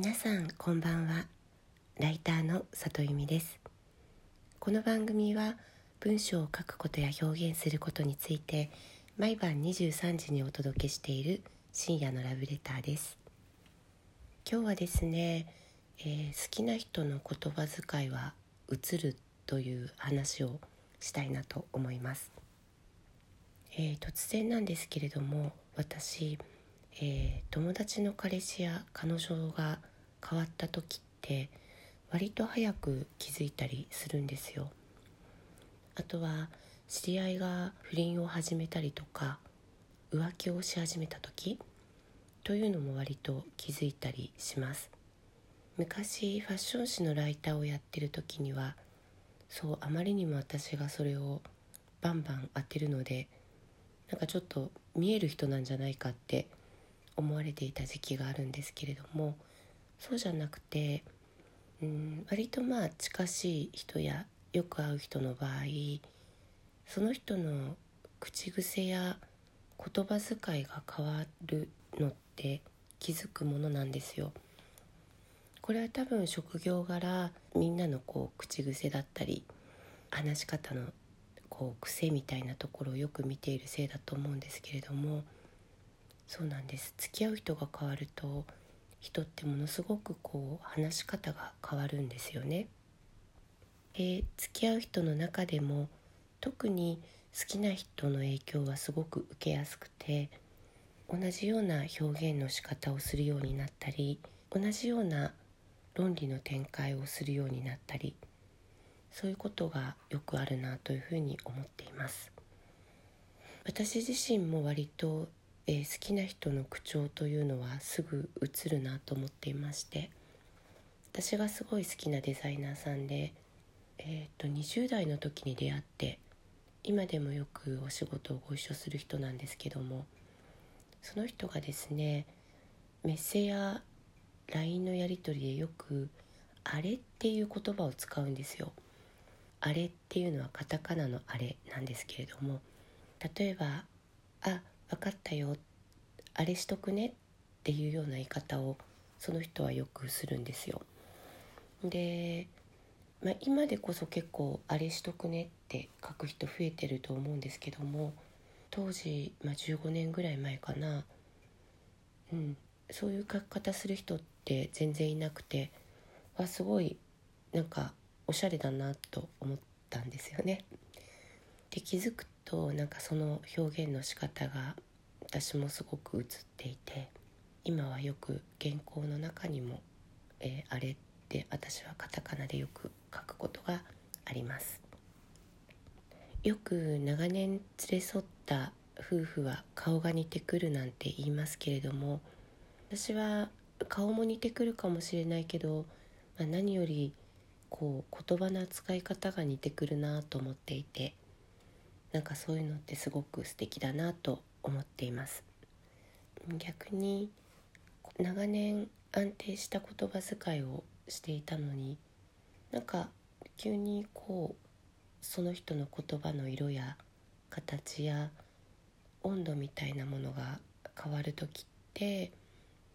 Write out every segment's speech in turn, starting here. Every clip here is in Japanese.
皆さんこんばんは。ライターの里由美です。この番組は文章を書くことや表現することについて毎晩23時にお届けしている深夜のラブレターです。今日はですね、えー、好きな人の言葉遣いは映るという話をしたいなと思います、えー、突然なんですけれども私えー、友達の彼氏や彼女が変わった時って割と早く気づいたりするんですよ。あとは知り合いが不倫を始めたりとか浮気をし始めた時というのも割と気づいたりします。昔ファッション誌のライターをやってる時にはそうあまりにも私がそれをバンバン当てるのでなんかちょっと見える人なんじゃないかって思われていた時期があるんですけれどもそうじゃなくてうん割とまあ近しい人やよく会う人の場合その人の口癖や言葉遣いが変わるのって気づくものなんですよ。これは多分職業柄みんなのこう口癖だったり話し方のこう癖みたいなところをよく見ているせいだと思うんですけれどもそうなんです付き合う人が変わると人ってものすごくこう話し方が変わるんですよね。で付き合う人の中でも特に好きな人の影響はすごく受けやすくて同じような表現の仕方をするようになったり同じような論理の展開をするようになったりそういうことがよくあるなというふうに思っています私自身も割とえー、好きな人の口調というのはすぐ映るなと思っていまして私がすごい好きなデザイナーさんで、えーと、20代の時に出会って今でもよくお仕事をご一緒する人なんですけどもその人がですねメッセや LINE のやり取りでよく「あれ」っていう言葉を使うんですよ。あれっていうのはカタカナのあれなんですけれども例えば「あ分かったよあれしとくねっていうような言い方をその人はよくするんですよ。で、まあ、今でこそ結構あれしとくねって書く人増えてると思うんですけども当時、まあ、15年ぐらい前かな、うん、そういう書き方する人って全然いなくてわすごいなんかおしゃれだなと思ったんですよね。で気づくとなんかその表現の仕方が私もすごく映っていて今はよく原稿の中にも、えー、あれって私はカタカナでよく書くことがあります。よく長年連れ添った夫婦は顔が似てくるなんて言いますけれども私は顔も似てくるかもしれないけど、まあ、何よりこう言葉の扱い方が似てくるなと思っていてなんかそういうのってすごく素敵だなと思っています逆に長年安定した言葉遣いをしていたのになんか急にこうその人の言葉の色や形や温度みたいなものが変わる時って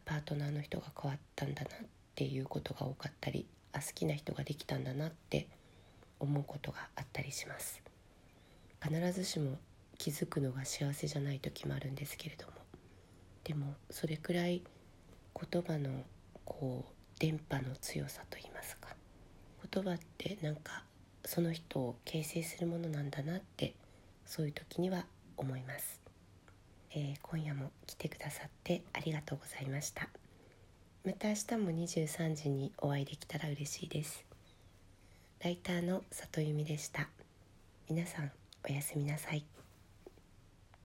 パートナーの人が変わったんだなっていうことが多かったりあ好きな人ができたんだなって思うことがあったりします。必ずしも気づくのが幸せじゃない時もあるんですけれども。でもそれくらい言葉のこう電波の強さといいますか。言葉ってなんかその人を形成するものなんだなってそういう時には思います、えー、今夜も来てくださってありがとうございました。また明日も23時にお会いできたら嬉しいです。ライターの里由美でした。皆さんおやすみなさい。